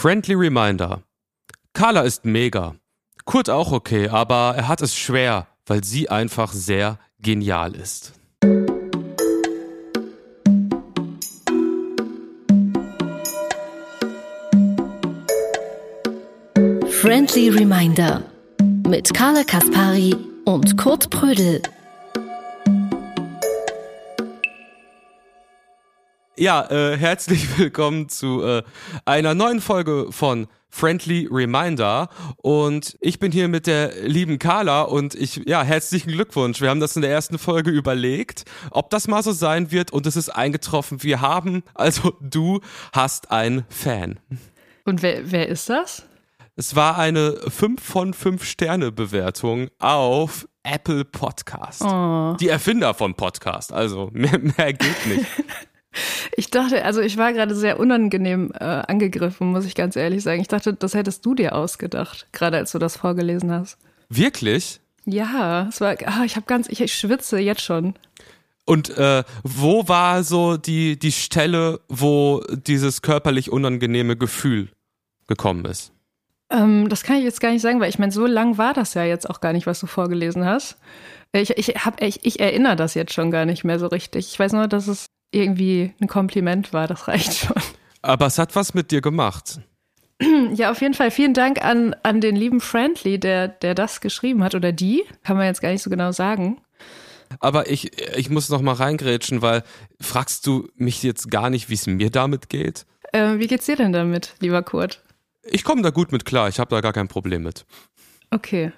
Friendly Reminder. Carla ist mega. Kurt auch okay, aber er hat es schwer, weil sie einfach sehr genial ist. Friendly Reminder mit Carla Kaspari und Kurt Prödel. Ja, äh, herzlich willkommen zu äh, einer neuen Folge von Friendly Reminder und ich bin hier mit der lieben Carla und ich, ja, herzlichen Glückwunsch. Wir haben das in der ersten Folge überlegt, ob das mal so sein wird und es ist eingetroffen. Wir haben, also du hast einen Fan. Und wer, wer ist das? Es war eine 5 von 5 Sterne Bewertung auf Apple Podcast. Oh. Die Erfinder von Podcast, also mehr, mehr geht nicht. Ich dachte, also ich war gerade sehr unangenehm äh, angegriffen, muss ich ganz ehrlich sagen. Ich dachte, das hättest du dir ausgedacht, gerade als du das vorgelesen hast. Wirklich? Ja, es war, ah, ich habe ganz, ich, ich schwitze jetzt schon. Und äh, wo war so die, die Stelle, wo dieses körperlich unangenehme Gefühl gekommen ist? Ähm, das kann ich jetzt gar nicht sagen, weil ich meine, so lang war das ja jetzt auch gar nicht, was du vorgelesen hast. Ich, ich, hab, ich, ich erinnere das jetzt schon gar nicht mehr so richtig. Ich weiß nur, dass es irgendwie ein Kompliment war, das reicht schon. Aber es hat was mit dir gemacht. Ja, auf jeden Fall vielen Dank an, an den lieben Friendly, der, der das geschrieben hat oder die. Kann man jetzt gar nicht so genau sagen. Aber ich, ich muss noch mal reingrätschen, weil fragst du mich jetzt gar nicht, wie es mir damit geht? Äh, wie geht's dir denn damit, lieber Kurt? Ich komme da gut mit klar, ich habe da gar kein Problem mit. Okay.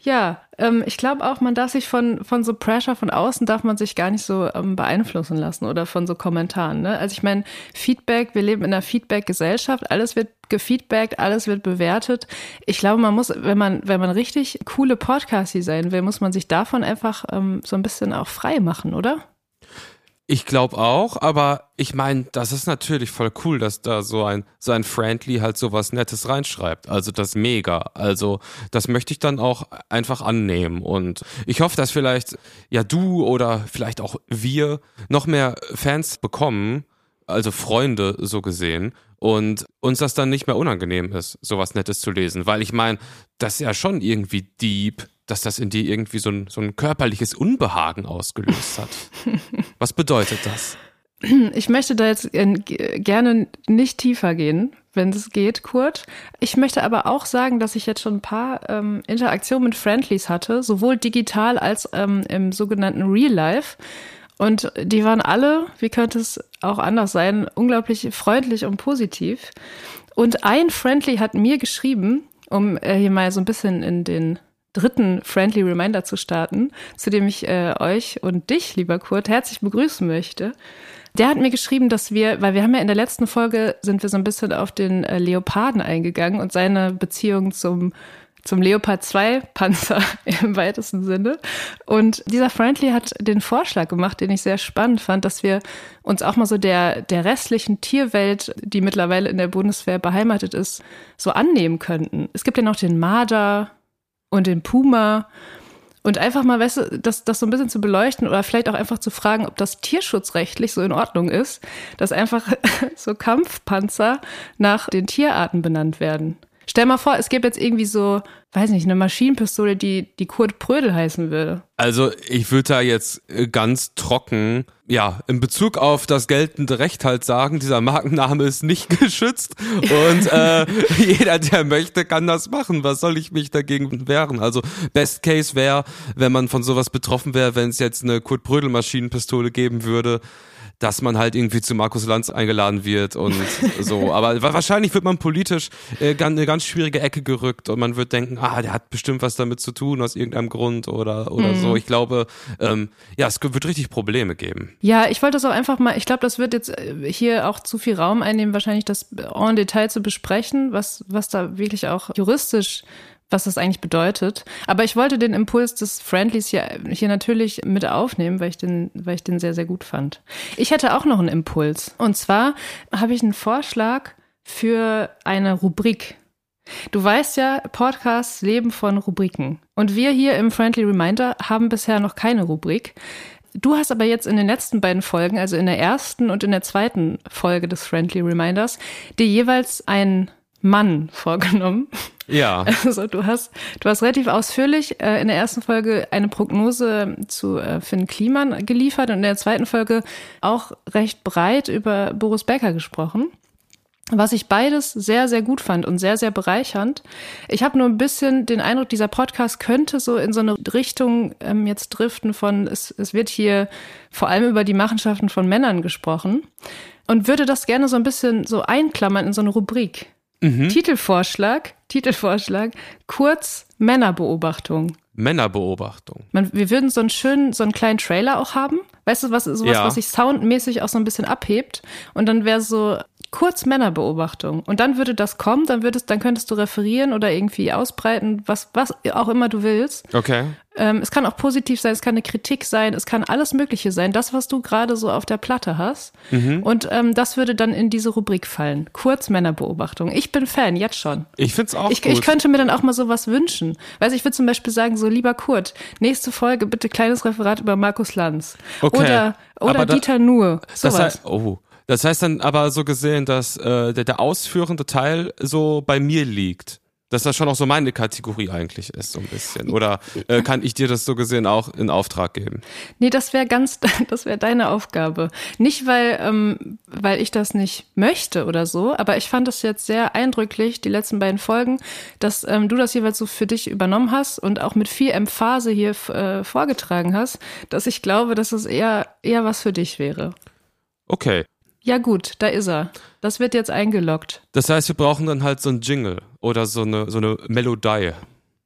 Ja, ähm, ich glaube auch, man darf sich von, von so Pressure von außen darf man sich gar nicht so ähm, beeinflussen lassen oder von so Kommentaren. Ne? Also ich meine, Feedback, wir leben in einer Feedback-Gesellschaft, alles wird gefeedbackt, alles wird bewertet. Ich glaube, man muss, wenn man, wenn man richtig coole Podcasts sein will, muss man sich davon einfach ähm, so ein bisschen auch frei machen, oder? Ich glaube auch, aber ich meine, das ist natürlich voll cool, dass da so ein, so ein Friendly halt so was Nettes reinschreibt. Also das mega. Also das möchte ich dann auch einfach annehmen. Und ich hoffe, dass vielleicht ja du oder vielleicht auch wir noch mehr Fans bekommen, also Freunde so gesehen, und uns das dann nicht mehr unangenehm ist, sowas Nettes zu lesen. Weil ich meine, das ist ja schon irgendwie deep, dass das in dir irgendwie so ein, so ein körperliches Unbehagen ausgelöst hat. Was bedeutet das? Ich möchte da jetzt gerne nicht tiefer gehen, wenn es geht, Kurt. Ich möchte aber auch sagen, dass ich jetzt schon ein paar ähm, Interaktionen mit Friendlies hatte, sowohl digital als ähm, im sogenannten Real Life. Und die waren alle, wie könnte es auch anders sein, unglaublich freundlich und positiv. Und ein Friendly hat mir geschrieben, um äh, hier mal so ein bisschen in den dritten Friendly Reminder zu starten, zu dem ich äh, euch und dich, lieber Kurt, herzlich begrüßen möchte. Der hat mir geschrieben, dass wir, weil wir haben ja in der letzten Folge sind wir so ein bisschen auf den äh, Leoparden eingegangen und seine Beziehung zum zum Leopard 2 Panzer im weitesten Sinne. Und dieser Friendly hat den Vorschlag gemacht, den ich sehr spannend fand, dass wir uns auch mal so der, der restlichen Tierwelt, die mittlerweile in der Bundeswehr beheimatet ist, so annehmen könnten. Es gibt ja noch den Marder, und den Puma und einfach mal, weißt du, das, das so ein bisschen zu beleuchten oder vielleicht auch einfach zu fragen, ob das tierschutzrechtlich so in Ordnung ist, dass einfach so Kampfpanzer nach den Tierarten benannt werden. Stell mal vor, es gäbe jetzt irgendwie so, weiß nicht, eine Maschinenpistole, die, die Kurt Prödel heißen würde. Also ich würde da jetzt äh, ganz trocken, ja, in Bezug auf das geltende Recht halt sagen, dieser Markenname ist nicht geschützt und äh, jeder, der möchte, kann das machen. Was soll ich mich dagegen wehren? Also Best Case wäre, wenn man von sowas betroffen wäre, wenn es jetzt eine Kurt Prödel Maschinenpistole geben würde, dass man halt irgendwie zu Markus Lanz eingeladen wird und so. Aber wahrscheinlich wird man politisch äh, eine ganz schwierige Ecke gerückt und man wird denken, ah, der hat bestimmt was damit zu tun aus irgendeinem Grund oder oder mhm. so. Ich glaube, ähm, ja, es wird richtig Probleme geben. Ja, ich wollte das auch einfach mal. Ich glaube, das wird jetzt äh, hier auch zu viel Raum einnehmen, wahrscheinlich das en Detail zu besprechen, was was da wirklich auch juristisch was das eigentlich bedeutet. Aber ich wollte den Impuls des Friendlies hier, hier natürlich mit aufnehmen, weil ich, den, weil ich den sehr, sehr gut fand. Ich hätte auch noch einen Impuls. Und zwar habe ich einen Vorschlag für eine Rubrik. Du weißt ja, Podcasts leben von Rubriken. Und wir hier im Friendly Reminder haben bisher noch keine Rubrik. Du hast aber jetzt in den letzten beiden Folgen, also in der ersten und in der zweiten Folge des Friendly Reminders, dir jeweils ein Mann vorgenommen. Ja. Also du hast, du hast relativ ausführlich äh, in der ersten Folge eine Prognose zu äh, Finn Kliman geliefert und in der zweiten Folge auch recht breit über Boris Becker gesprochen. Was ich beides sehr, sehr gut fand und sehr, sehr bereichernd. Ich habe nur ein bisschen den Eindruck, dieser Podcast könnte so in so eine Richtung ähm, jetzt driften von, es, es wird hier vor allem über die Machenschaften von Männern gesprochen und würde das gerne so ein bisschen so einklammern in so eine Rubrik. Mhm. Titelvorschlag, Titelvorschlag, kurz Männerbeobachtung. Männerbeobachtung. Man, wir würden so einen schönen, so einen kleinen Trailer auch haben. Weißt du, was, sowas, ja. was sich soundmäßig auch so ein bisschen abhebt. Und dann wäre so kurz Männerbeobachtung. Und dann würde das kommen, dann würdest, dann könntest du referieren oder irgendwie ausbreiten, was, was auch immer du willst. Okay. Ähm, es kann auch positiv sein, es kann eine Kritik sein, es kann alles Mögliche sein. Das, was du gerade so auf der Platte hast. Mhm. Und ähm, das würde dann in diese Rubrik fallen. Kurz Männerbeobachtung. Ich bin Fan, jetzt schon. Ich find's auch ich, gut. Ich könnte mir dann auch mal sowas wünschen. Weißt ich würde zum Beispiel sagen, so lieber Kurt, nächste Folge bitte kleines Referat über Markus Lanz. Okay. Oder, oder Dieter Nuhr. Sowas. Das heißt, oh. Das heißt dann aber so gesehen, dass äh, der, der ausführende Teil so bei mir liegt. Dass das schon auch so meine Kategorie eigentlich ist, so ein bisschen. Oder äh, kann ich dir das so gesehen auch in Auftrag geben? Nee, das wäre ganz, das wäre deine Aufgabe. Nicht, weil, ähm, weil ich das nicht möchte oder so, aber ich fand es jetzt sehr eindrücklich, die letzten beiden Folgen, dass ähm, du das jeweils so für dich übernommen hast und auch mit viel Emphase hier äh, vorgetragen hast, dass ich glaube, dass es eher, eher was für dich wäre. Okay. Ja gut, da ist er. Das wird jetzt eingeloggt. Das heißt, wir brauchen dann halt so ein Jingle oder so eine, so eine Melodie.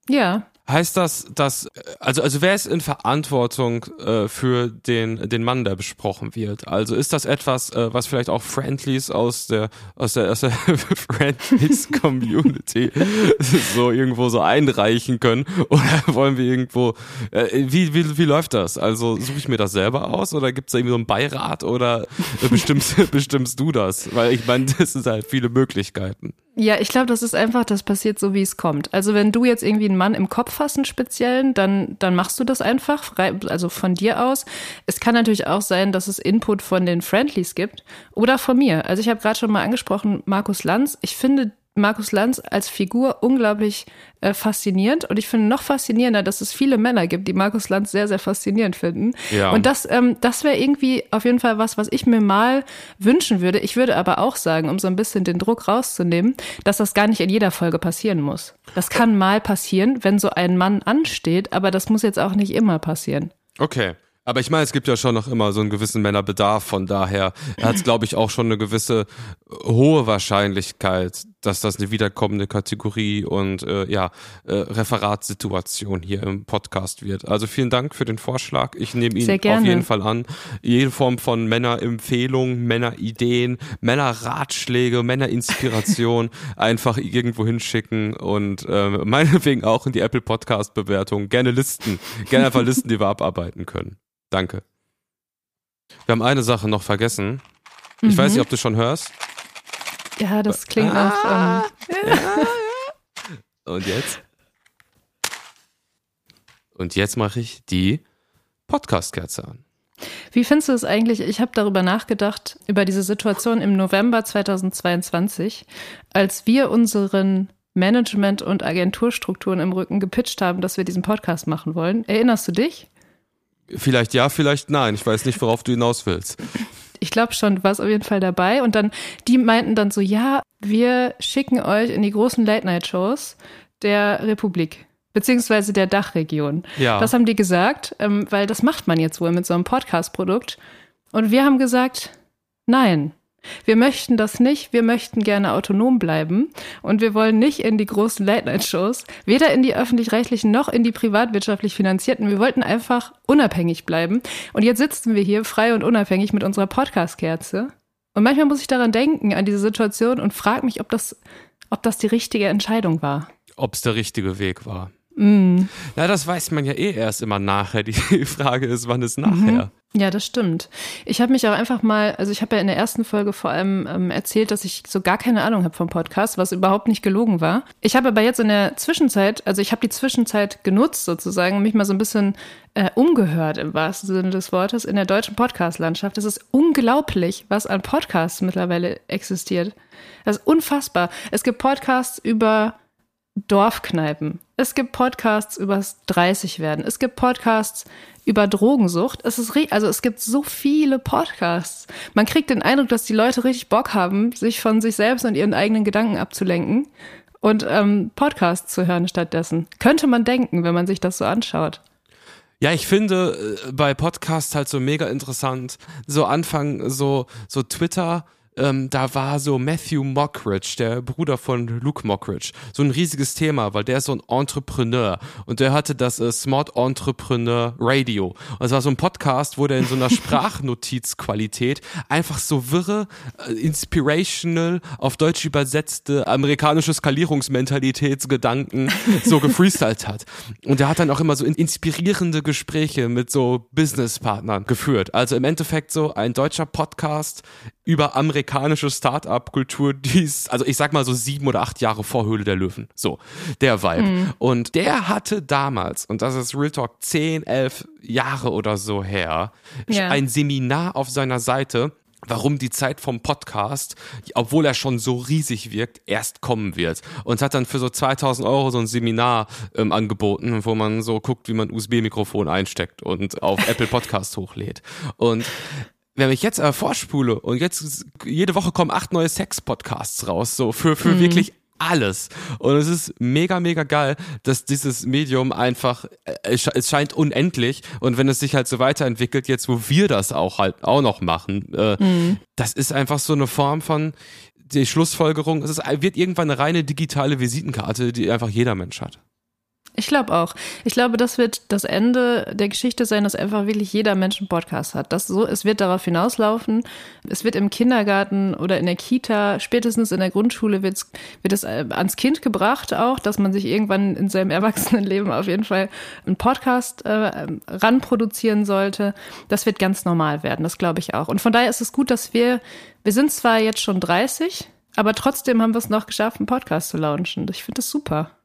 Ja. Heißt das, dass, also, also wer ist in Verantwortung äh, für den, den Mann, der besprochen wird? Also ist das etwas, äh, was vielleicht auch Friendlies aus der, aus der, aus der Friendlies Community so irgendwo so einreichen können? Oder wollen wir irgendwo, äh, wie, wie, wie läuft das? Also suche ich mir das selber aus oder gibt es da irgendwie so einen Beirat oder bestimmst, bestimmst du das? Weil ich meine, das sind halt viele Möglichkeiten. Ja, ich glaube, das ist einfach, das passiert so, wie es kommt. Also wenn du jetzt irgendwie einen Mann im Kopf hast, einen speziellen, dann, dann machst du das einfach, also von dir aus. Es kann natürlich auch sein, dass es Input von den Friendlies gibt oder von mir. Also ich habe gerade schon mal angesprochen, Markus Lanz. Ich finde Markus Lanz als Figur unglaublich äh, faszinierend. Und ich finde noch faszinierender, dass es viele Männer gibt, die Markus Lanz sehr, sehr faszinierend finden. Ja. Und das, ähm, das wäre irgendwie auf jeden Fall was, was ich mir mal wünschen würde. Ich würde aber auch sagen, um so ein bisschen den Druck rauszunehmen, dass das gar nicht in jeder Folge passieren muss. Das kann mal passieren, wenn so ein Mann ansteht, aber das muss jetzt auch nicht immer passieren. Okay. Aber ich meine, es gibt ja schon noch immer so einen gewissen Männerbedarf, von daher hat es, glaube ich, auch schon eine gewisse äh, hohe Wahrscheinlichkeit, dass das eine wiederkommende Kategorie und äh, ja, äh, Referatssituation hier im Podcast wird. Also vielen Dank für den Vorschlag. Ich nehme ihn auf jeden Fall an. Jede Form von Männerempfehlung, Männerideen, Männerratschläge, Männerinspiration einfach irgendwo hinschicken und äh, meinetwegen auch in die Apple Podcast Bewertung. Gerne Listen, gerne einfach Listen, die wir abarbeiten können. Danke. Wir haben eine Sache noch vergessen. Ich mhm. weiß nicht, ob du schon hörst. Ja, das klingt ah, nach. Ähm, ja. Und jetzt? Und jetzt mache ich die Podcast-Kerze an. Wie findest du es eigentlich? Ich habe darüber nachgedacht, über diese Situation im November 2022, als wir unseren Management- und Agenturstrukturen im Rücken gepitcht haben, dass wir diesen Podcast machen wollen. Erinnerst du dich? Vielleicht ja, vielleicht nein. Ich weiß nicht, worauf du hinaus willst. Ich glaube schon, du warst auf jeden Fall dabei. Und dann, die meinten dann so, ja, wir schicken euch in die großen Late-Night-Shows der Republik beziehungsweise der Dachregion. Ja. Das haben die gesagt, ähm, weil das macht man jetzt wohl mit so einem Podcast-Produkt. Und wir haben gesagt, nein, wir möchten das nicht. Wir möchten gerne autonom bleiben. Und wir wollen nicht in die großen Late-Night-Shows, weder in die öffentlich-rechtlichen noch in die privatwirtschaftlich finanzierten. Wir wollten einfach unabhängig bleiben. Und jetzt sitzen wir hier frei und unabhängig mit unserer Podcast-Kerze. Und manchmal muss ich daran denken, an diese Situation und frage mich, ob das, ob das die richtige Entscheidung war. Ob es der richtige Weg war. Mm. Na, das weiß man ja eh erst immer nachher. Die Frage ist, wann ist nachher? Mhm. Ja, das stimmt. Ich habe mich auch einfach mal, also ich habe ja in der ersten Folge vor allem ähm, erzählt, dass ich so gar keine Ahnung habe vom Podcast, was überhaupt nicht gelogen war. Ich habe aber jetzt in der Zwischenzeit, also ich habe die Zwischenzeit genutzt sozusagen, mich mal so ein bisschen äh, umgehört im wahrsten Sinne des Wortes in der deutschen Podcast-Landschaft. Es ist unglaublich, was an Podcasts mittlerweile existiert. Das ist unfassbar. Es gibt Podcasts über Dorfkneipen. Es gibt Podcasts übers 30 werden. Es gibt Podcasts über Drogensucht. Es ist also es gibt so viele Podcasts. Man kriegt den Eindruck, dass die Leute richtig Bock haben, sich von sich selbst und ihren eigenen Gedanken abzulenken und ähm, Podcasts zu hören stattdessen. Könnte man denken, wenn man sich das so anschaut. Ja, ich finde äh, bei Podcasts halt so mega interessant. So Anfang so so Twitter ähm, da war so Matthew Mockridge, der Bruder von Luke Mockridge, so ein riesiges Thema, weil der ist so ein Entrepreneur und der hatte das äh, Smart Entrepreneur Radio. Und es war so ein Podcast, wo der in so einer Sprachnotizqualität einfach so wirre, äh, inspirational, auf Deutsch übersetzte amerikanische Skalierungsmentalitätsgedanken so gefreestylt hat. Und der hat dann auch immer so inspirierende Gespräche mit so Businesspartnern geführt. Also im Endeffekt so ein deutscher Podcast über amerikanische Start-up-Kultur, die ist, also ich sag mal so sieben oder acht Jahre vor Höhle der Löwen. So, der Vibe. Mhm. Und der hatte damals, und das ist Real Talk, zehn, elf Jahre oder so her, ja. ein Seminar auf seiner Seite, warum die Zeit vom Podcast, obwohl er schon so riesig wirkt, erst kommen wird. Und hat dann für so 2000 Euro so ein Seminar ähm, angeboten, wo man so guckt, wie man USB-Mikrofon einsteckt und auf Apple Podcast hochlädt. Und wenn ich jetzt äh, vorspule und jetzt jede Woche kommen acht neue Sex-Podcasts raus, so für, für mhm. wirklich alles. Und es ist mega, mega geil, dass dieses Medium einfach, äh, es scheint unendlich. Und wenn es sich halt so weiterentwickelt, jetzt wo wir das auch halt auch noch machen, äh, mhm. das ist einfach so eine Form von die Schlussfolgerung. Es ist, wird irgendwann eine reine digitale Visitenkarte, die einfach jeder Mensch hat. Ich glaube auch. Ich glaube, das wird das Ende der Geschichte sein, dass einfach wirklich jeder Mensch einen Podcast hat. Das so, es wird darauf hinauslaufen. Es wird im Kindergarten oder in der Kita, spätestens in der Grundschule wird's, wird es äh, ans Kind gebracht auch, dass man sich irgendwann in seinem Erwachsenenleben auf jeden Fall einen Podcast äh, ranproduzieren sollte. Das wird ganz normal werden. Das glaube ich auch. Und von daher ist es gut, dass wir, wir sind zwar jetzt schon 30, aber trotzdem haben wir es noch geschafft, einen Podcast zu launchen. Ich finde das super.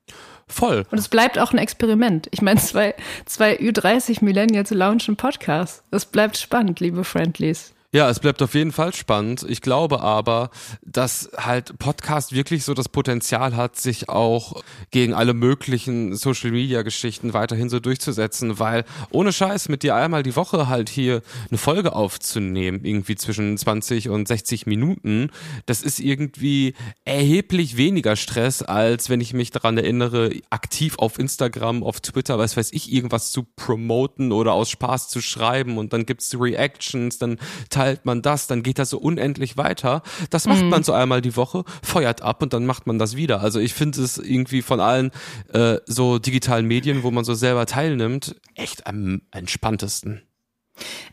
Voll. Und es bleibt auch ein Experiment. Ich meine, zwei, zwei Ü30 Millennials launchen Podcast. Es bleibt spannend, liebe Friendlies. Ja, es bleibt auf jeden Fall spannend. Ich glaube aber, dass halt Podcast wirklich so das Potenzial hat, sich auch gegen alle möglichen Social Media Geschichten weiterhin so durchzusetzen, weil ohne Scheiß mit dir einmal die Woche halt hier eine Folge aufzunehmen, irgendwie zwischen 20 und 60 Minuten, das ist irgendwie erheblich weniger Stress, als wenn ich mich daran erinnere, aktiv auf Instagram, auf Twitter, was weiß ich, irgendwas zu promoten oder aus Spaß zu schreiben und dann gibt's Reactions, dann teilt man das, dann geht das so unendlich weiter. Das macht mhm. man so einmal die Woche, feuert ab und dann macht man das wieder. Also ich finde es irgendwie von allen äh, so digitalen Medien, wo man so selber teilnimmt, echt am entspanntesten.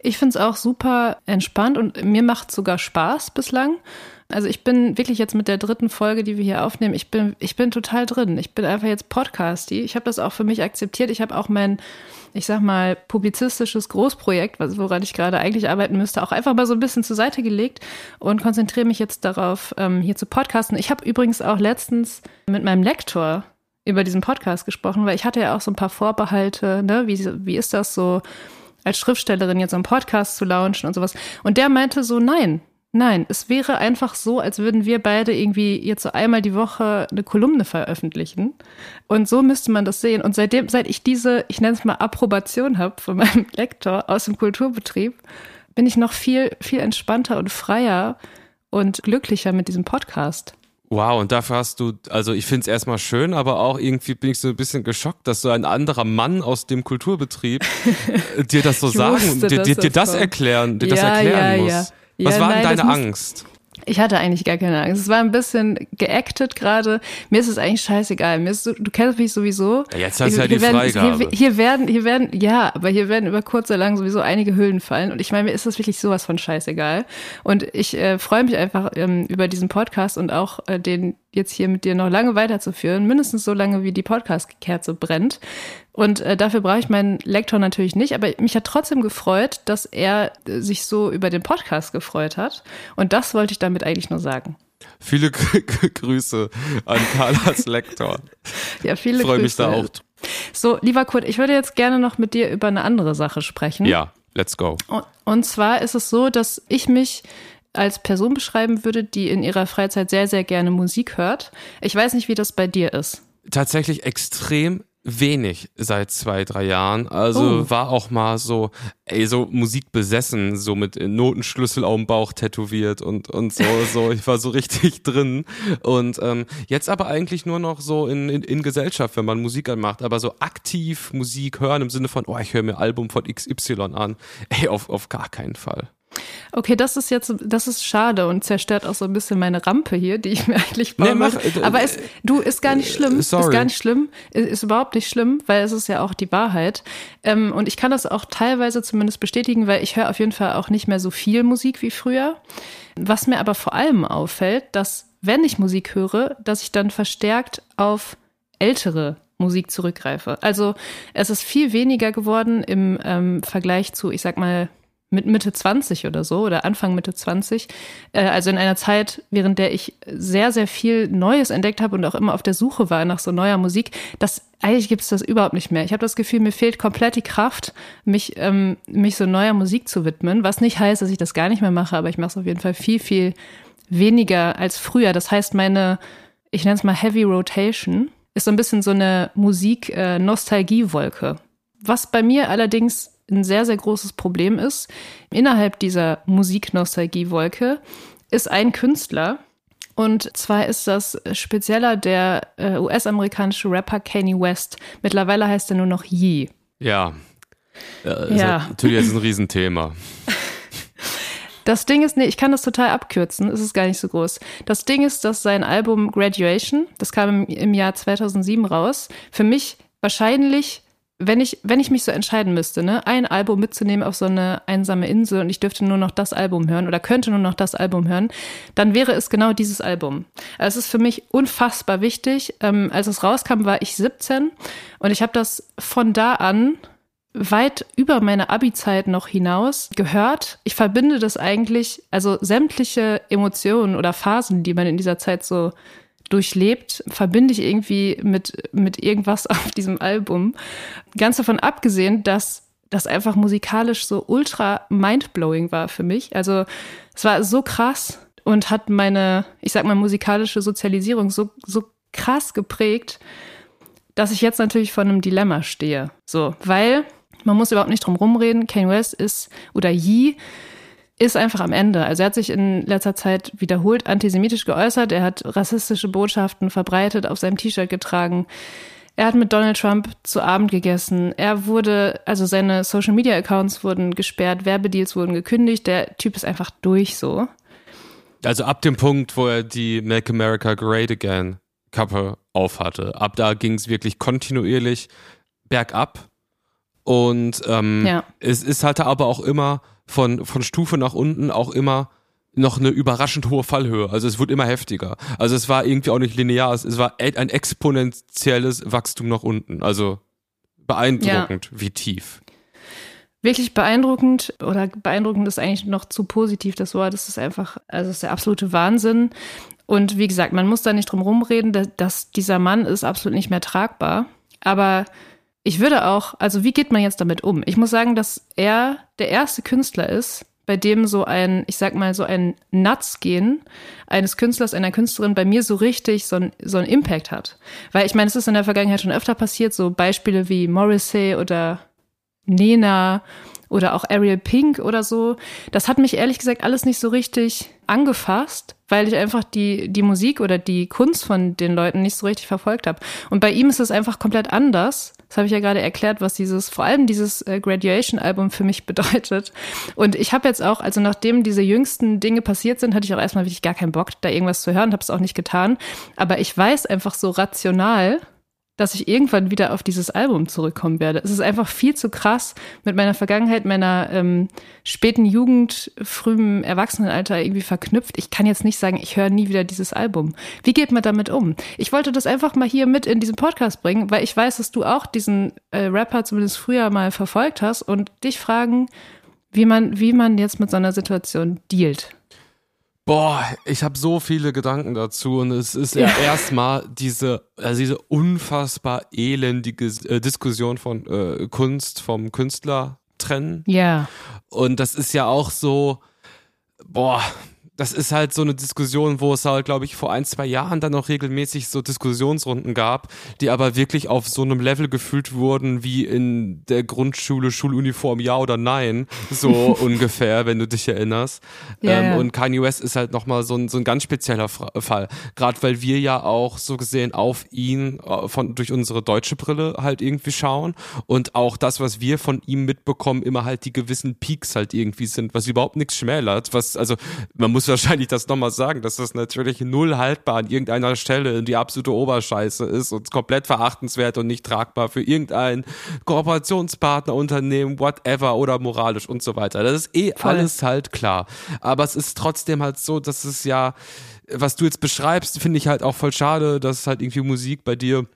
Ich finde es auch super entspannt und mir macht sogar Spaß bislang. Also ich bin wirklich jetzt mit der dritten Folge, die wir hier aufnehmen, ich bin, ich bin total drin. Ich bin einfach jetzt Podcasty. Ich habe das auch für mich akzeptiert. Ich habe auch mein ich sag mal, publizistisches Großprojekt, woran ich gerade eigentlich arbeiten müsste, auch einfach mal so ein bisschen zur Seite gelegt und konzentriere mich jetzt darauf, ähm, hier zu podcasten. Ich habe übrigens auch letztens mit meinem Lektor über diesen Podcast gesprochen, weil ich hatte ja auch so ein paar Vorbehalte, ne? wie, wie ist das so, als Schriftstellerin jetzt einen Podcast zu launchen und sowas. Und der meinte so, nein, Nein, es wäre einfach so, als würden wir beide irgendwie jetzt so einmal die Woche eine Kolumne veröffentlichen. Und so müsste man das sehen. Und seitdem, seit ich diese, ich nenne es mal Approbation habe von meinem Lektor aus dem Kulturbetrieb, bin ich noch viel, viel entspannter und freier und glücklicher mit diesem Podcast. Wow, und dafür hast du, also ich finde es erstmal schön, aber auch irgendwie bin ich so ein bisschen geschockt, dass so ein anderer Mann aus dem Kulturbetrieb dir das so sagen, wusste, dir, dir, dir das erklären, dir ja, das erklären ja, muss. Ja. Was war denn deine Angst? Ich hatte eigentlich gar keine Angst. Es war ein bisschen geactet gerade. Mir ist es eigentlich scheißegal. Mir ist so, du kennst mich sowieso. Ja, jetzt hast du ja die werden, Freigabe. Hier, hier, werden, hier werden, ja, aber hier werden über kurz oder lang sowieso einige Hüllen fallen. Und ich meine, mir ist das wirklich sowas von scheißegal. Und ich äh, freue mich einfach ähm, über diesen Podcast und auch äh, den jetzt hier mit dir noch lange weiterzuführen, mindestens so lange, wie die Podcast-Kerze brennt. Und äh, dafür brauche ich meinen Lektor natürlich nicht, aber mich hat trotzdem gefreut, dass er äh, sich so über den Podcast gefreut hat. Und das wollte ich damit eigentlich nur sagen. Viele Grüße an Carlas Lektor. Ja, viele Freue Grüße. mich da auch. So, lieber Kurt, ich würde jetzt gerne noch mit dir über eine andere Sache sprechen. Ja, let's go. Und, und zwar ist es so, dass ich mich als Person beschreiben würde, die in ihrer Freizeit sehr, sehr gerne Musik hört. Ich weiß nicht, wie das bei dir ist. Tatsächlich extrem wenig seit zwei, drei Jahren. Also Oh. war auch mal so, ey, so Musik besessen, so mit Notenschlüssel auf dem Bauch tätowiert und, und so, so. Ich war so richtig drin. Und ähm, jetzt aber eigentlich nur noch so in, in, in Gesellschaft, wenn man Musik anmacht, aber so aktiv Musik hören im Sinne von, oh, ich höre mir Album von XY an. Ey, auf, auf gar keinen Fall. Okay, das ist jetzt, das ist schade und zerstört auch so ein bisschen meine Rampe hier, die ich mir eigentlich bauen Nee, mach, wollte. äh, Aber es, du, ist gar nicht schlimm. äh, Ist sorry. gar nicht schlimm. Ist, ist überhaupt nicht schlimm, weil es ist ja auch die Wahrheit. Ähm, und ich kann das auch teilweise zumindest bestätigen, weil ich höre auf jeden Fall auch nicht mehr so viel Musik wie früher. Was mir aber vor allem auffällt, dass wenn ich Musik höre, dass ich dann verstärkt auf ältere Musik zurückgreife. Also es ist viel weniger geworden im ähm, Vergleich zu, ich sag mal, mit Mitte 20 oder so oder Anfang Mitte 20. Äh, also in einer Zeit, während der ich sehr, sehr viel Neues entdeckt habe und auch immer auf der Suche war nach so neuer Musik, das eigentlich gibt es das überhaupt nicht mehr. Ich habe das Gefühl, mir fehlt komplett die Kraft, mich, ähm, mich so neuer Musik zu widmen, was nicht heißt, dass ich das gar nicht mehr mache, aber ich mache es auf jeden Fall viel, viel weniger als früher. Das heißt, meine, ich nenne es mal Heavy Rotation, ist so ein bisschen so eine Musik-Nostalgie-Wolke. Was bei mir allerdings ein sehr, sehr großes Problem ist, innerhalb dieser Musik-Nostalgie-Wolke ist ein Künstler. Und zwar ist das spezieller der äh, US-amerikanische Rapper Kanye West. Mittlerweile heißt er nur noch Yee. Ja. Äh, ist Ja. Natürlich jetzt ein Riesenthema. Das Ding ist, nee, ich kann das total abkürzen, es ist gar nicht so groß. Das Ding ist, dass sein Album Graduation, das kam im, im Jahr 2007 raus, für mich wahrscheinlich, wenn ich, wenn ich mich so entscheiden müsste, ne, ein Album mitzunehmen auf so eine einsame Insel und ich dürfte nur noch das Album hören oder könnte nur noch das Album hören, dann wäre es genau dieses Album. Also es ist für mich unfassbar wichtig. Ähm, als es rauskam, war ich 17 und ich habe das von da an weit über meine Abi-Zeit noch hinaus gehört. Ich verbinde das eigentlich, also sämtliche Emotionen oder Phasen, die man in dieser Zeit so durchlebt, verbinde ich irgendwie mit, mit irgendwas auf diesem Album. Ganz davon abgesehen, dass das einfach musikalisch so ultra mindblowing war für mich. Also es war so krass und hat meine, ich sag mal, musikalische Sozialisierung so, so krass geprägt, dass ich jetzt natürlich vor einem Dilemma stehe. So, weil man muss überhaupt nicht drum rumreden. Kanye West ist oder Yee ist einfach am Ende. Also er hat sich in letzter Zeit wiederholt antisemitisch geäußert. Er hat rassistische Botschaften verbreitet, auf seinem T-Shirt getragen. Er hat mit Donald Trump zu Abend gegessen. Er wurde, also seine Social Media Accounts wurden gesperrt, Werbedeals wurden gekündigt. Der Typ ist einfach durch so. Also ab dem Punkt, wo er die Make America Great Again Kappe aufhatte, ab da ging es wirklich kontinuierlich bergab. Und ähm, Ja. es ist halt aber auch immer von, von Stufe nach unten auch immer noch eine überraschend hohe Fallhöhe. Also es wird immer heftiger. Also es war irgendwie auch nicht linear, es, es war e- ein exponentielles Wachstum nach unten. Also beeindruckend, wie tief. Wirklich beeindruckend oder beeindruckend ist eigentlich noch zu positiv das Wort. Das ist einfach, also es ist der absolute Wahnsinn. Und wie gesagt, man muss da nicht drum rumreden, dass, dass dieser Mann ist absolut nicht mehr tragbar. Aber ich würde auch, also wie geht man jetzt damit um? Ich muss sagen, dass er der erste Künstler ist, bei dem so ein, ich sag mal, so ein Nutzgehen eines Künstlers, einer Künstlerin bei mir so richtig so so ein Impact hat. Weil ich meine, es ist in der Vergangenheit schon öfter passiert, so Beispiele wie Morrissey oder Nena oder auch Ariel Pink oder so. Das hat mich ehrlich gesagt alles nicht so richtig angefasst, weil ich einfach die, die Musik oder die Kunst von den Leuten nicht so richtig verfolgt habe. Und bei ihm ist es einfach komplett anders. Das habe ich ja gerade erklärt, was dieses, vor allem dieses äh, Graduation-Album für mich bedeutet. Und ich habe jetzt auch, also nachdem diese jüngsten Dinge passiert sind, hatte ich auch erstmal wirklich gar keinen Bock, da irgendwas zu hören, habe es auch nicht getan. Aber ich weiß einfach so rational, dass ich irgendwann wieder auf dieses Album zurückkommen werde. Es ist einfach viel zu krass mit meiner Vergangenheit, meiner ähm, späten Jugend, frühem Erwachsenenalter irgendwie verknüpft. Ich kann jetzt nicht sagen, ich höre nie wieder dieses Album. Wie geht man damit um? Ich wollte das einfach mal hier mit in diesen Podcast bringen, weil ich weiß, dass du auch diesen äh, Rapper zumindest früher mal verfolgt hast und dich fragen, wie man, wie man jetzt mit so einer Situation dealt. Boah, ich habe so viele Gedanken dazu und es ist ja, erstmal diese, also diese unfassbar elendige äh, Diskussion von äh, Kunst vom Künstler trennen. Ja. Und das ist ja auch so, boah, das ist halt so eine Diskussion, wo es halt, glaube ich, vor ein, zwei Jahren dann noch regelmäßig so Diskussionsrunden gab, die aber wirklich auf so einem Level gefühlt wurden wie in der Grundschule, Schuluniform, ja oder nein, so ungefähr, wenn du dich erinnerst. Ja, ähm, ja. Und Kanye West ist halt nochmal so ein, so ein ganz spezieller Fall. Gerade weil wir ja auch so gesehen auf ihn äh, von, durch unsere deutsche Brille halt irgendwie schauen und auch das, was wir von ihm mitbekommen, immer halt die gewissen Peaks halt irgendwie sind, was überhaupt nichts schmälert, was, also man muss wahrscheinlich das nochmal sagen, dass das natürlich null haltbar an irgendeiner Stelle die absolute Oberscheiße ist und komplett verachtenswert und nicht tragbar für irgendein Kooperationspartner, Unternehmen, whatever oder moralisch und so weiter. Das ist eh Voll. alles halt klar. Aber es ist trotzdem halt so, dass es ja, was du jetzt beschreibst, finde ich halt auch voll schade, dass halt irgendwie Musik bei dir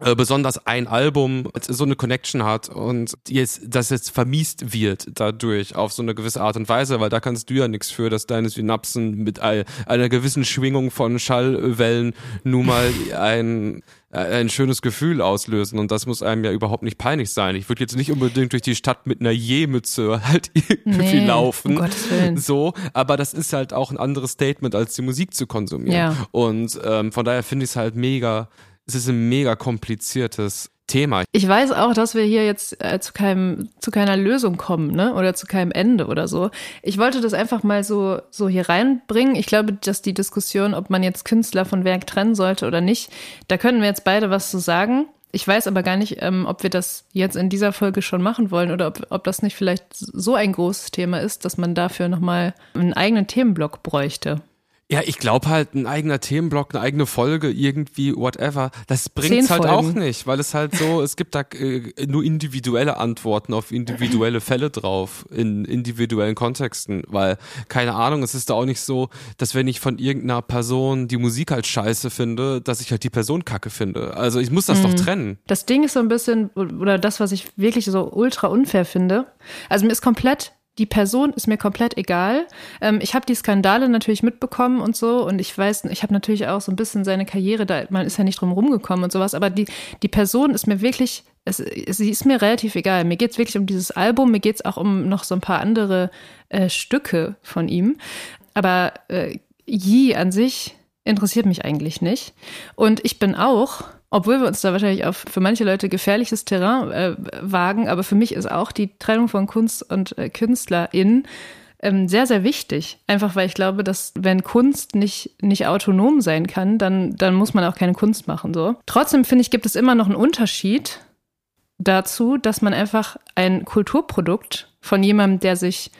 äh, besonders ein Album so eine Connection hat und jetzt, dass jetzt vermiest wird dadurch auf so eine gewisse Art und Weise, weil da kannst du ja nichts für, dass deine Synapsen mit ein, einer gewissen Schwingung von Schallwellen nun mal ein ein schönes Gefühl auslösen und das muss einem ja überhaupt nicht peinlich sein. Ich würde jetzt nicht unbedingt durch die Stadt mit einer Je-Mütze halt irgendwie Nee, laufen. um. So, aber das ist halt auch ein anderes Statement, als die Musik zu konsumieren. Ja. Und ähm, von daher finde ich es halt mega, es ist ein mega kompliziertes Thema. Ich weiß auch, dass wir hier jetzt äh, zu keinem, zu keiner Lösung kommen, ne? Oder zu keinem Ende oder so. Ich wollte das einfach mal so, so hier reinbringen. Ich glaube, dass die Diskussion, ob man jetzt Künstler von Werk trennen sollte oder nicht, da können wir jetzt beide was zu sagen. Ich weiß aber gar nicht, ähm, ob wir das jetzt in dieser Folge schon machen wollen oder ob, ob das nicht vielleicht so ein großes Thema ist, dass man dafür nochmal einen eigenen Themenblock bräuchte. Ja, ich glaube halt, ein eigener Themenblock, eine eigene Folge, irgendwie, whatever, das bringt's halt auch nicht, weil es halt so, es gibt da äh, nur individuelle Antworten auf individuelle Fälle drauf, in individuellen Kontexten, weil, keine Ahnung, es ist da auch nicht so, dass wenn ich von irgendeiner Person die Musik halt scheiße finde, dass ich halt die Person kacke finde. Also ich muss das Mhm. doch trennen. Das Ding ist so ein bisschen, oder das, was ich wirklich so ultra unfair finde. Also mir ist komplett, die Person ist mir komplett egal. Ähm, ich habe die Skandale natürlich mitbekommen und so und ich weiß, ich habe natürlich auch so ein bisschen seine Karriere, da man ist ja nicht drum rumgekommen und sowas, aber die, die Person ist mir wirklich, es, sie ist mir relativ egal. Mir geht's wirklich um dieses Album, mir geht's auch um noch so ein paar andere äh, Stücke von ihm. Aber äh, Yi an sich interessiert mich eigentlich nicht. Und ich bin auch, obwohl wir uns da wahrscheinlich auf für manche Leute gefährliches Terrain äh, wagen, aber für mich ist auch die Trennung von Kunst und äh, KünstlerInnen ähm, sehr, sehr wichtig. Einfach weil ich glaube, dass wenn Kunst nicht, nicht autonom sein kann, dann, dann muss man auch keine Kunst machen. So. Trotzdem finde ich, gibt es immer noch einen Unterschied dazu, dass man einfach ein Kulturprodukt von jemandem, der sich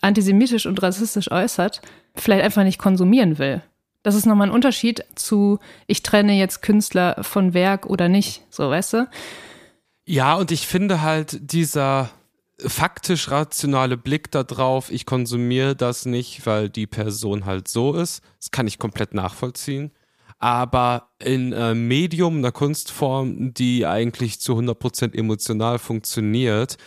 antisemitisch und rassistisch äußert, vielleicht einfach nicht konsumieren will. Das ist nochmal ein Unterschied zu, ich trenne jetzt Künstler von Werk oder nicht, so weißt du? Ja, und ich finde halt dieser faktisch rationale Blick darauf, ich konsumiere das nicht, weil die Person halt so ist, das kann ich komplett nachvollziehen. Aber in äh, Medium, einer Kunstform, die eigentlich zu 100% emotional funktioniert,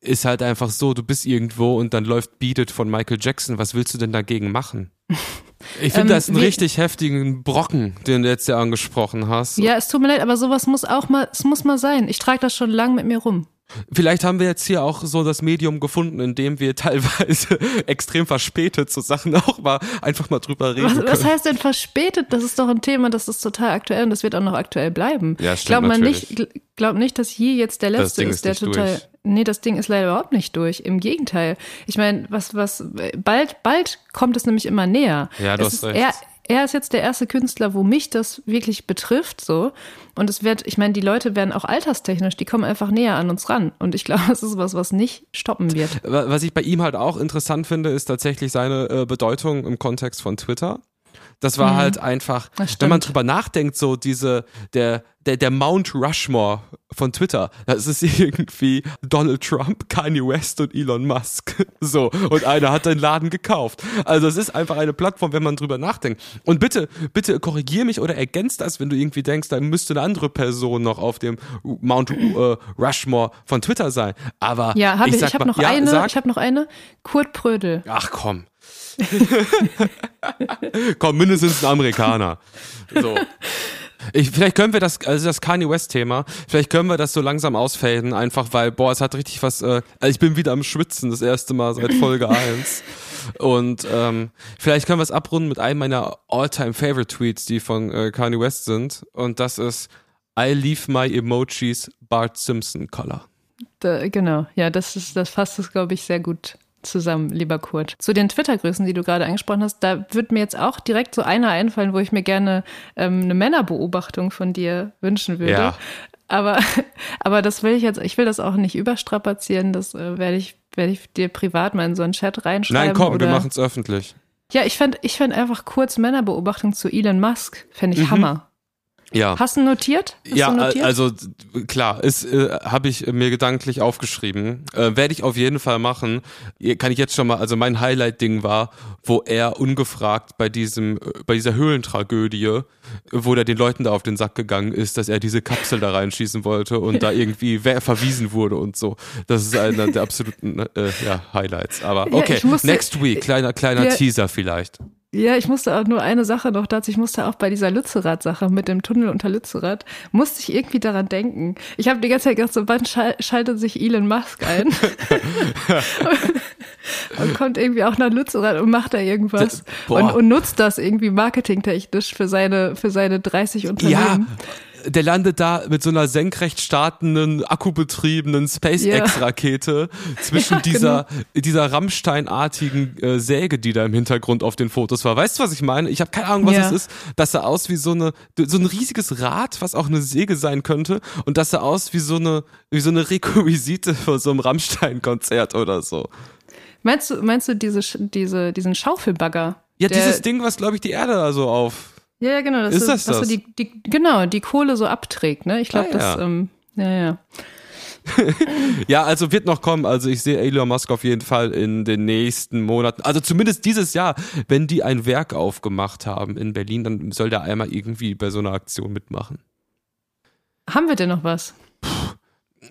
ist halt einfach so, du bist irgendwo und dann läuft Beat It von Michael Jackson. Was willst du denn dagegen machen? Ich finde, Ähm, das ist ein richtig heftigen Brocken, den du jetzt ja angesprochen hast. Ja, es tut mir leid, aber sowas muss auch mal, es muss mal sein. Ich trage das schon lang mit mir rum. Vielleicht haben wir jetzt hier auch so das Medium gefunden, in dem wir teilweise extrem verspätet zu Sachen auch mal einfach mal drüber reden Was, können. was heißt denn verspätet? Das ist doch ein Thema, das ist total aktuell und das wird auch noch aktuell bleiben. Ja, ich stimmt, glaube mal natürlich. nicht, gl- glaub nicht, dass je jetzt der letzte ist, ist der total. durch. Nee, das Ding ist leider überhaupt nicht durch. Im Gegenteil. Ich meine, was, was, bald, bald kommt es nämlich immer näher. Ja, du es hast ist, recht. Er, ist jetzt der erste Künstler, wo mich das wirklich betrifft, so. Und es wird, ich meine, die Leute werden auch alterstechnisch, die kommen einfach näher an uns ran. Und ich glaube, das ist was, was nicht stoppen wird. Was ich bei ihm halt auch interessant finde, ist tatsächlich seine äh, Bedeutung im Kontext von Twitter. Das war halt einfach, wenn man drüber nachdenkt, so diese, der, der, der Mount Rushmore von Twitter, das ist irgendwie Donald Trump, Kanye West und Elon Musk. So. Und einer hat den Laden gekauft. Also es ist einfach eine Plattform, wenn man drüber nachdenkt. Und bitte, bitte korrigier mich oder ergänzt das, wenn du irgendwie denkst, da müsste eine andere Person noch auf dem Mount äh, Rushmore von Twitter sein. Aber Ja, hab ich, ich, sag habe noch ja, eine, sag- ich habe noch eine. Kurt Prödel. Ach komm. komm, mindestens ein Amerikaner. So. Ich, vielleicht können wir das, also das Kanye West-Thema, vielleicht können wir das so langsam ausfaden, einfach weil, boah, es hat richtig was, äh, also ich bin wieder am Schwitzen, das erste Mal seit Folge 1. Und ähm, vielleicht können wir es abrunden mit einem meiner All-Time-Favorite-Tweets, die von äh, Kanye West sind. Und das ist I leave my emojis Bart Simpson Color. Da, genau, ja, das ist, das fasst es, glaube ich, sehr gut zusammen, lieber Kurt. Zu den Twitter-Grüßen, die du gerade angesprochen hast, da wird mir jetzt auch direkt so einer einfallen, wo ich mir gerne ähm, eine Männerbeobachtung von dir wünschen würde. Ja. Aber, aber das will ich jetzt, ich will das auch nicht überstrapazieren, das äh, werde ich, werde ich dir privat mal in so einen Chat reinschreiben. Nein, komm, oder, wir machen es öffentlich. Ja, ich fand, ich fand einfach kurz Männerbeobachtung zu Elon Musk, fände ich Hammer. Ja. Hast du notiert? Hast ja, du notiert? also klar, ist äh, habe ich mir gedanklich aufgeschrieben. Äh, Werde ich auf jeden Fall machen. Kann ich jetzt schon mal, also mein Highlight-Ding war, wo er ungefragt bei diesem, äh, bei dieser Höhlentragödie, wo der den Leuten da auf den Sack gegangen ist, dass er diese Kapsel da reinschießen wollte und da irgendwie verwiesen wurde und so. Das ist einer der absoluten äh, ja, Highlights. Aber Ja, okay, ich musste- next week, kleiner, kleiner Ja. Teaser vielleicht. Ja, ich musste auch nur eine Sache noch dazu. Ich musste auch bei dieser Lützerath-Sache mit dem Tunnel unter Lützerath, musste ich irgendwie daran denken. Ich habe die ganze Zeit gedacht, so wann schal schaltet sich Elon Musk ein? und kommt irgendwie auch nach Lützerath und macht da irgendwas und, und nutzt das irgendwie marketingtechnisch für seine, für seine 30 Ja, Unternehmen. Der landet da mit so einer senkrecht startenden, akkubetriebenen SpaceX-Rakete zwischen Ja, dieser, dieser Rammstein-artigen äh, Säge, die da im Hintergrund auf den Fotos war. Weißt du, was ich meine? Ich habe keine Ahnung, was Ja. es ist. Das sah aus wie so eine, so ein riesiges Rad, was auch eine Säge sein könnte. Und das sah aus wie so eine, wie so eine Requisite für so ein Rammstein-Konzert oder so. Meinst du, meinst du diese, diese, diesen Schaufelbagger? Ja, dieses Ding, was, glaube ich, die Erde da so auf. Ja, ja, genau. Das Ist so, das dass das? die, die, genau, die Kohle so abträgt, ne? Ich glaube, Ah, das, ja. ähm, ja, ja. Ja, also wird noch kommen. Also ich sehe Elon Musk auf jeden Fall in den nächsten Monaten. Also zumindest dieses Jahr, wenn die ein Werk aufgemacht haben in Berlin, dann soll der einmal irgendwie bei so einer Aktion mitmachen. Haben wir denn noch was?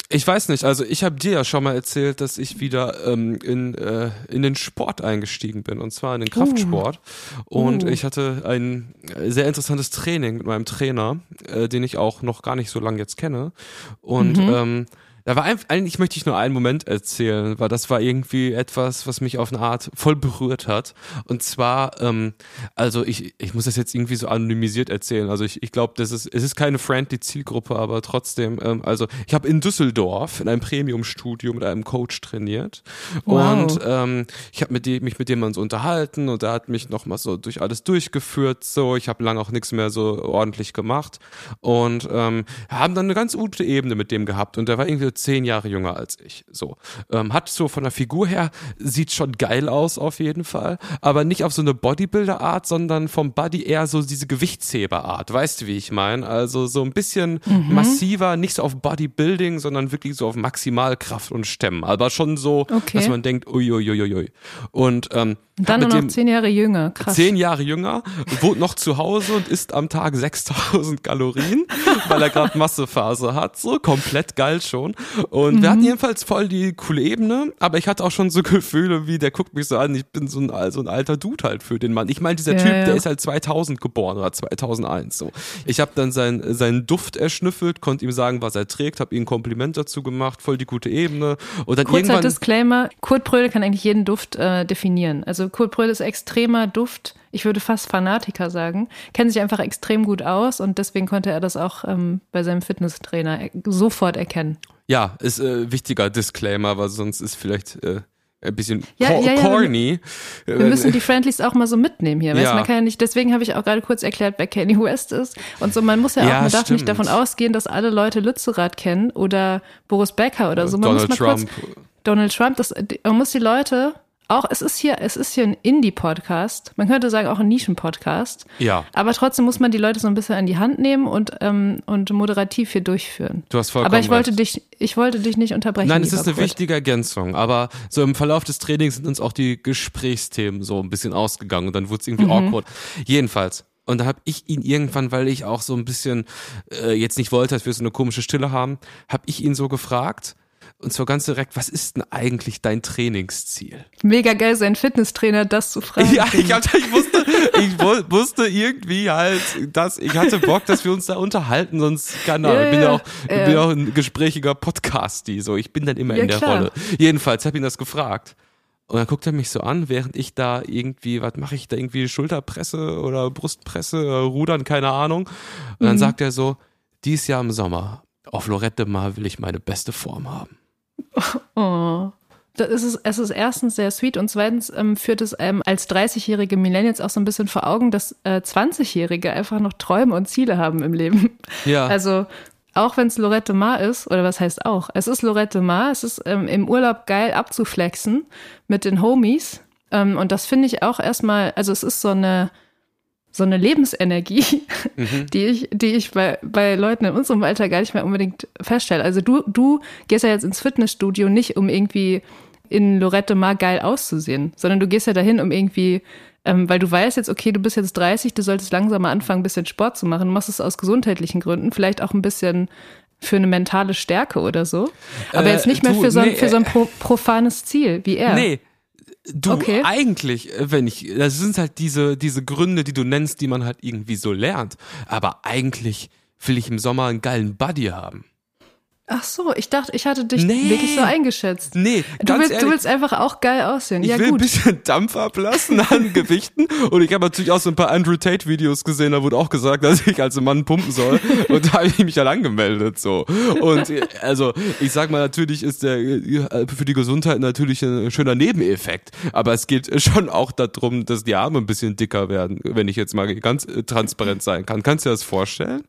Ich weiß nicht, also ich habe dir ja schon mal erzählt, dass ich wieder ähm, in, äh, in den Sport eingestiegen bin, und zwar in den Kraftsport. Und Uh. ich hatte ein sehr interessantes Training mit meinem Trainer, äh, den ich auch noch gar nicht so lange jetzt kenne. Und ähm, da war einfach, eigentlich möchte ich nur einen Moment erzählen, weil das war irgendwie etwas, was mich auf eine Art voll berührt hat. Und zwar, ähm, also ich, ich muss das jetzt irgendwie so anonymisiert erzählen. Also ich, ich glaube, das ist, es ist keine friendly Zielgruppe, aber trotzdem, ähm, also ich habe in Düsseldorf in einem Premium-Studio mit einem Coach trainiert. Wow. Und ähm, ich habe mit dem, mich mit dem mal so unterhalten und er hat mich nochmal so durch alles durchgeführt. So, ich habe lange auch nichts mehr so ordentlich gemacht. Und ähm, haben dann eine ganz gute Ebene mit dem gehabt. Und der war irgendwie zehn Jahre jünger als ich. So. Ähm, hat so von der Figur her, sieht schon geil aus auf jeden Fall. Aber nicht auf so eine Bodybuilder-Art, sondern vom Body eher so diese Gewichtsheber-Art. Weißt du, wie ich meine? Also so ein bisschen massiver, nicht so auf Bodybuilding, sondern wirklich so auf Maximalkraft und Stemmen. Aber schon so, Okay. dass man denkt, uiuiuiui. Und ähm, Und dann nur noch zehn Jahre jünger. Krass. zehn Jahre jünger, wohnt noch zu Hause und isst am Tag 6000 Kalorien, weil er gerade Massephase hat. So komplett geil schon. Und wir hatten jedenfalls voll die coole Ebene, aber ich hatte auch schon so Gefühle wie, der guckt mich so an, ich bin so ein, so ein alter Dude halt für den Mann. Ich meine, dieser Ja, Typ, ja. der ist halt 2000 geboren oder 2001 so. Ich habe dann seinen seinen Duft erschnüffelt, konnte ihm sagen, was er trägt, habe ihm ein Kompliment dazu gemacht, voll die gute Ebene. Und dann Kurzer irgendwann Disclaimer, Kurt Brödel kann eigentlich jeden Duft äh, definieren. Also Kurt Brödel ist extremer Duft, ich würde fast Fanatiker sagen, kennt sich einfach extrem gut aus und deswegen konnte er das auch ähm, bei seinem Fitnesstrainer er sofort erkennen. Ja, ist äh, wichtiger Disclaimer, weil sonst ist vielleicht äh, ein bisschen Ja, ja, ja, corny. Wir müssen die Friendlies auch mal so mitnehmen hier. Weißt? Man kann ja nicht, deswegen habe ich auch gerade kurz erklärt, wer Kanye West ist. Und so, man muss ja auch, man darf stimmt. nicht davon ausgehen, dass alle Leute Lützerath kennen oder Boris Becker oder so. Man Donald muss mal Trump. kurz Donald Trump, das, man muss die Leute auch, es ist hier, es ist hier ein Indie-Podcast. Man könnte sagen auch ein Nischen-Podcast. Ja. Aber trotzdem muss man die Leute so ein bisschen an die Hand nehmen und, ähm, und moderativ hier durchführen. Du hast vollkommen Aber ich wollte recht. dich, ich wollte dich nicht unterbrechen. Nein, es ist eine Kurt. wichtige Ergänzung, aber so im Verlauf des Trainings sind uns auch die Gesprächsthemen so ein bisschen ausgegangen und dann wurde es irgendwie awkward. Jedenfalls. Und da habe ich ihn irgendwann, weil ich auch so ein bisschen äh, jetzt nicht wollte, dass wir so eine komische Stille haben, habe ich ihn so gefragt und zwar ganz direkt, was ist denn eigentlich dein Trainingsziel? Mega geil, sein Fitnesstrainer das zu fragen. Ja, ich, hab, ich wusste, ich wu- wusste irgendwie halt, dass ich hatte Bock, dass wir uns da unterhalten, sonst keine Ahnung. Ja, ich bin ja ja, auch, ich bin ja auch ein gesprächiger Podcasti, so ich bin dann immer Ja, in der klar. Rolle. Jedenfalls habe ihn das gefragt. Und dann guckt er mich so an, während ich da irgendwie, was mache ich da irgendwie, Schulterpresse oder Brustpresse, äh, Rudern, keine Ahnung. Und dann sagt er so, dies Jahr im Sommer, auf Lorette Mar will ich meine beste Form haben. Oh. Das ist, es- ist erstens sehr sweet und zweitens ähm, führt es einem als 30-jährige Millennials auch so ein bisschen vor Augen, dass äh, 20-Jährige einfach noch Träume und Ziele haben im Leben. Ja. Also auch wenn es Lorette Mar ist, oder was heißt auch, es ist Lorette Mar, es ist ähm, im Urlaub geil abzuflexen mit den Homies. Ähm, und das finde ich auch erstmal, also es ist so eine, so eine Lebensenergie, die ich, die ich bei, bei Leuten in unserem Alter gar nicht mehr unbedingt feststelle. Also du, du gehst ja jetzt ins Fitnessstudio nicht, um irgendwie in Lorette Mar geil auszusehen, sondern du gehst ja dahin, um irgendwie, ähm, weil du weißt jetzt, okay, du bist jetzt 30, du solltest langsam mal anfangen, ein bisschen Sport zu machen. Du machst es aus gesundheitlichen Gründen, vielleicht auch ein bisschen für eine mentale Stärke oder so. Aber Äh, jetzt nicht mehr du, für so ein, nee, für so ein pro, profanes Ziel wie er. Nee. Du, Okay. eigentlich, äh, wenn ich, das sind halt diese, diese Gründe, die du nennst, die man halt irgendwie so lernt. Aber eigentlich will ich im Sommer einen geilen Buddy haben. Ach so, ich dachte, ich hatte dich Nee. wirklich so eingeschätzt. Nee, Du willst, ehrlich, du willst einfach auch geil aussehen. ich ja, will ein gut. bisschen Dampf ablassen an Gewichten. Und ich habe natürlich auch so ein paar Andrew Tate Videos gesehen, da wurde auch gesagt, dass ich als Mann pumpen soll. Und da habe ich mich dann angemeldet, so. Und also, ich sag mal, natürlich ist der für die Gesundheit natürlich ein schöner Nebeneffekt. Aber es geht schon auch darum, dass die Arme ein bisschen dicker werden, wenn ich jetzt mal ganz transparent sein kann. Kannst du dir das vorstellen?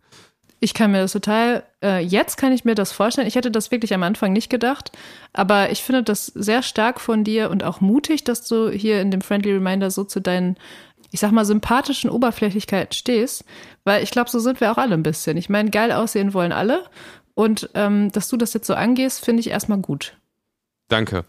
Ich kann mir das total, äh, jetzt kann ich mir das vorstellen. Ich hätte das wirklich am Anfang nicht gedacht, aber ich finde das sehr stark von dir und auch mutig, dass du hier in dem Friendly Reminder so zu deinen, ich sag mal, sympathischen Oberflächlichkeiten stehst, weil ich glaube, so sind wir auch alle ein bisschen. Ich meine, geil aussehen wollen alle und ähm, dass du das jetzt so angehst, finde ich erstmal gut. Danke.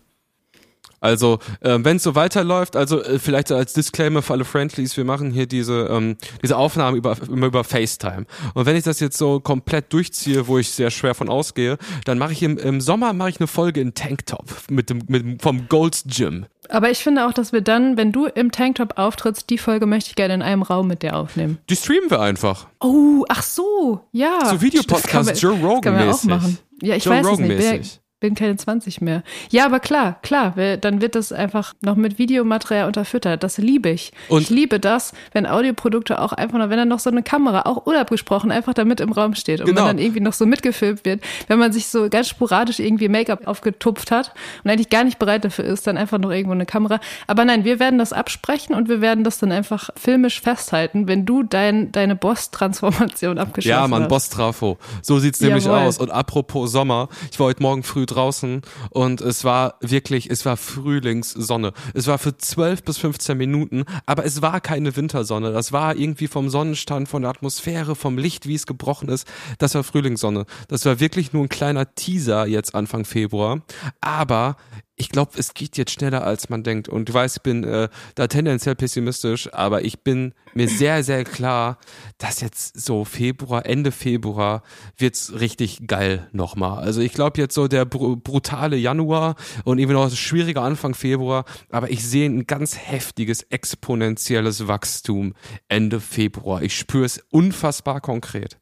Also, äh, wenn es so weiterläuft, also äh, vielleicht als Disclaimer für alle Friendlies, wir machen hier diese, ähm, diese Aufnahmen über, immer über FaceTime. Und wenn ich das jetzt so komplett durchziehe, wo ich sehr schwer von ausgehe, dann mache ich im, im Sommer mache ich eine Folge in Tanktop mit dem, mit dem vom Gold's Gym. Aber ich finde auch, dass wir dann, wenn du im Tanktop auftrittst, die Folge möchte ich gerne in einem Raum mit dir aufnehmen. Die streamen wir einfach. Oh, ach so, ja. So Videopodcast, Joe Rogan das kann man auch mäßig. machen. Ja, ich Joe weiß es nicht. Mäßig. Bin keine 20 mehr. Ja, aber klar, klar, dann wird das einfach noch mit Videomaterial unterfüttert. Das liebe ich. Und- ich liebe das, wenn Audioprodukte auch einfach noch, wenn dann noch so eine Kamera, auch unabgesprochen, einfach da mit im Raum steht und Genau. man dann irgendwie noch so mitgefilmt wird, wenn man sich so ganz sporadisch irgendwie Make-up aufgetupft hat und eigentlich gar nicht bereit dafür ist, dann einfach noch irgendwo eine Kamera. Aber nein, wir werden das absprechen und wir werden das dann einfach filmisch festhalten, wenn du dein, deine Boss-Transformation abgeschlossen Ja, Mann, hast. Boss Trafo. So sieht's nämlich Jawohl. aus. Und apropos Sommer, ich war heute Morgen früh draußen und es war wirklich, es war Frühlingssonne. Es war für 12 bis 15 Minuten, aber es war keine Wintersonne. Das war irgendwie vom Sonnenstand, von der Atmosphäre, vom Licht, wie es gebrochen ist. Das war Frühlingssonne. Das war wirklich nur ein kleiner Teaser jetzt Anfang Februar. Aber ich glaube, es geht jetzt schneller, als man denkt. Und du weißt, ich bin äh, da tendenziell pessimistisch, aber ich bin mir sehr, sehr klar, dass jetzt so Februar, Ende Februar wird's richtig geil nochmal. Also ich glaube jetzt so der br brutale Januar und eben noch ein schwieriger Anfang Februar, aber ich sehe ein ganz heftiges, exponentielles Wachstum Ende Februar. Ich spüre es unfassbar konkret.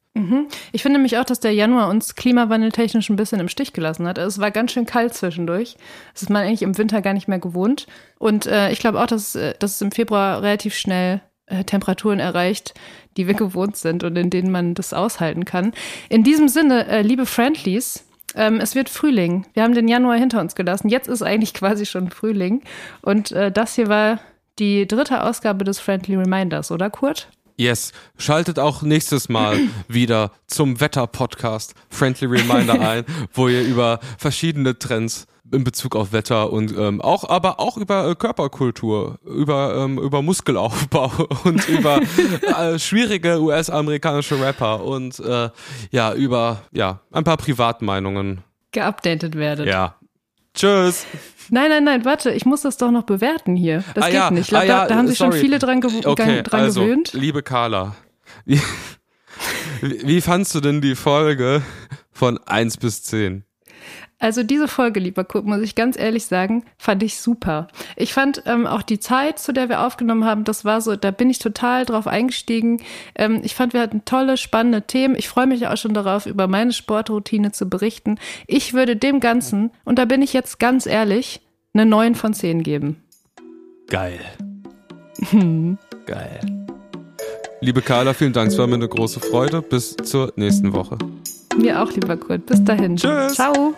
Ich finde nämlich auch, dass der Januar uns klimawandeltechnisch ein bisschen im Stich gelassen hat. Es war ganz schön kalt zwischendurch. Das ist man eigentlich im Winter gar nicht mehr gewohnt. Und äh, ich glaube auch, dass, äh, dass es im Februar relativ schnell äh, Temperaturen erreicht, die wir gewohnt sind und in denen man das aushalten kann. In diesem Sinne, äh, liebe Friendlies, ähm, es wird Frühling. Wir haben den Januar hinter uns gelassen. Jetzt ist eigentlich quasi schon Frühling. Und äh, das hier war die dritte Ausgabe des Friendly Reminders, oder Kurt? Yes. Schaltet auch nächstes Mal wieder zum Wetter-Podcast Friendly Reminder ein, wo ihr über verschiedene Trends in Bezug auf Wetter und ähm, auch, aber auch über äh, Körperkultur, über ähm, über Muskelaufbau und über äh, schwierige US-amerikanische Rapper und äh, ja über ja ein paar Privatmeinungen Geupdatet werdet. Ja. Tschüss. Nein, nein, nein, warte, ich muss das doch noch bewerten hier. Das Ah geht ja, nicht. Ich glaub, ah ja, da, da haben sich sorry. schon viele dran, gew Okay, dran also, gewöhnt. liebe Carla, wie, wie fandst du denn die Folge von 1 bis 10? Also diese Folge, lieber Kurt, muss ich ganz ehrlich sagen, fand ich super. Ich fand ähm, auch die Zeit, zu der wir aufgenommen haben, das war so, da bin ich total drauf eingestiegen. Ähm, ich fand, wir hatten tolle, spannende Themen. Ich freue mich auch schon darauf, über meine Sportroutine zu berichten. Ich würde dem Ganzen, und da bin ich jetzt ganz ehrlich, eine 9 von 10 geben. Geil. Geil. Liebe Carla, vielen Dank. Es war mir eine große Freude. Bis zur nächsten Woche. Mir auch, lieber Kurt. Bis dahin. Tschüss. Ciao.